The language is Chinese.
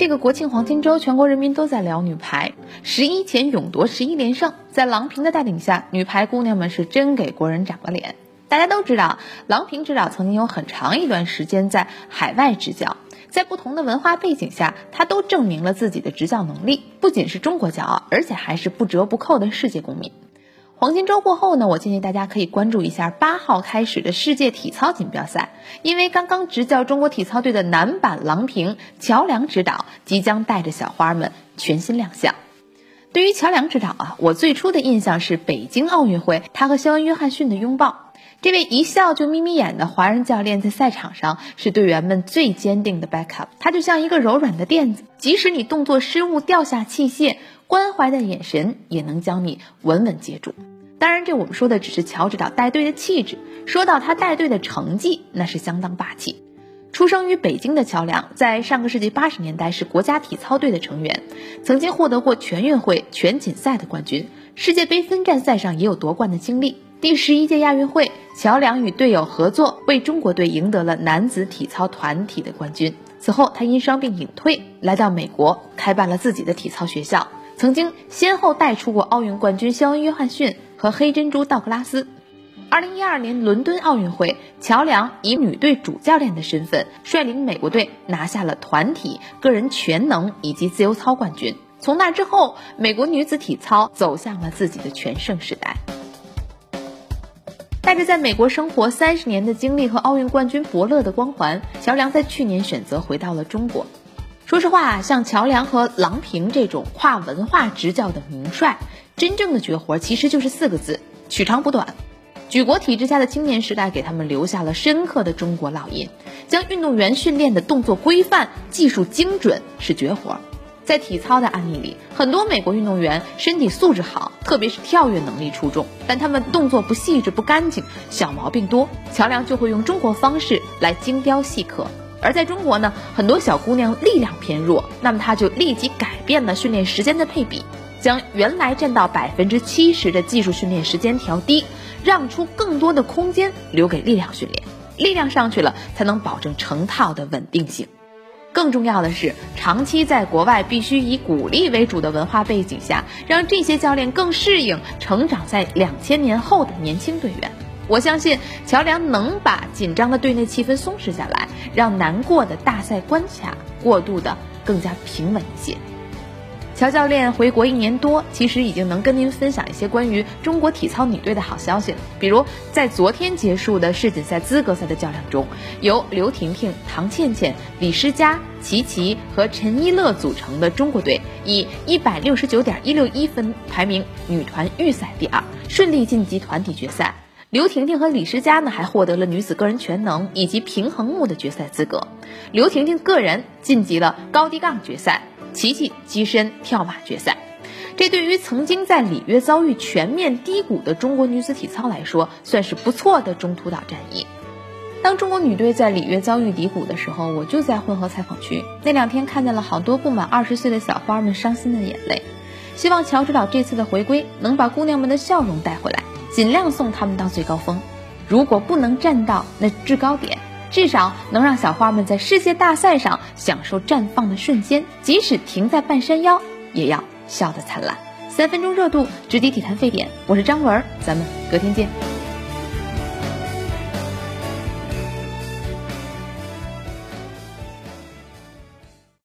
这个国庆黄金周，全国人民都在聊女排，十一前勇夺十一连胜，在郎平的带领下，女排姑娘们是真给国人长了脸。大家都知道，郎平指导曾经有很长一段时间在海外执教，在不同的文化背景下，他都证明了自己的执教能力，不仅是中国骄傲，而且还是不折不扣的世界公民。黄金周过后呢，我建议大家可以关注一下八号开始的世界体操锦标赛，因为刚刚执教中国体操队的男版郎平乔梁指导即将带着小花们全新亮相。对于乔梁指导啊，我最初的印象是北京奥运会他和肖恩·约翰逊的拥抱。这位一笑就眯眯眼的华人教练在赛场上是队员们最坚定的 backup，他就像一个柔软的垫子，即使你动作失误掉下器械，关怀的眼神也能将你稳稳接住。当然，这我们说的只是乔指导带队的气质。说到他带队的成绩，那是相当霸气。出生于北京的乔梁，在上个世纪八十年代是国家体操队的成员，曾经获得过全运会全锦赛的冠军，世界杯分站赛上也有夺冠的经历。第十一届亚运会，乔梁与队友合作，为中国队赢得了男子体操团体的冠军。此后，他因伤病隐退，来到美国，开办了自己的体操学校。曾经先后带出过奥运冠军肖恩·约翰逊和黑珍珠道格拉斯。二零一二年伦敦奥运会，乔梁以女队主教练的身份率领美国队拿下了团体、个人全能以及自由操冠军。从那之后，美国女子体操走向了自己的全盛时代。带着在美国生活三十年的经历和奥运冠军伯乐的光环，乔梁在去年选择回到了中国。说实话，像乔梁和郎平这种跨文化执教的名帅，真正的绝活其实就是四个字：取长补短。举国体制下的青年时代给他们留下了深刻的中国烙印，将运动员训练的动作规范、技术精准是绝活。在体操的案例里，很多美国运动员身体素质好，特别是跳跃能力出众，但他们动作不细致、不干净，小毛病多。乔梁就会用中国方式来精雕细刻。而在中国呢，很多小姑娘力量偏弱，那么她就立即改变了训练时间的配比，将原来占到百分之七十的技术训练时间调低，让出更多的空间留给力量训练。力量上去了，才能保证成套的稳定性。更重要的是，长期在国外必须以鼓励为主的文化背景下，让这些教练更适应成长在两千年后的年轻队员。我相信乔梁能把紧张的队内气氛松弛下来，让难过的大赛关卡过渡的更加平稳一些。乔教练回国一年多，其实已经能跟您分享一些关于中国体操女队的好消息了。比如，在昨天结束的世锦赛资格赛的较量中，由刘婷婷、唐倩倩、李诗佳、齐齐和陈一乐组成的中国队，以一百六十九点一六一分排名女团预赛第二，顺利晋级团体决赛。刘婷婷和李诗佳呢，还获得了女子个人全能以及平衡木的决赛资格。刘婷婷个人晋级了高低杠决赛，琪琪跻身跳马决赛。这对于曾经在里约遭遇全面低谷的中国女子体操来说，算是不错的中途岛战役。当中国女队在里约遭遇低谷的时候，我就在混合采访区。那两天看见了好多不满二十岁的小花们伤心的眼泪。希望乔指导这次的回归能把姑娘们的笑容带回来。尽量送他们到最高峰，如果不能站到那制高点，至少能让小花们在世界大赛上享受绽放的瞬间，即使停在半山腰，也要笑得灿烂。三分钟热度，直抵体坛沸点，我是张文，咱们隔天见。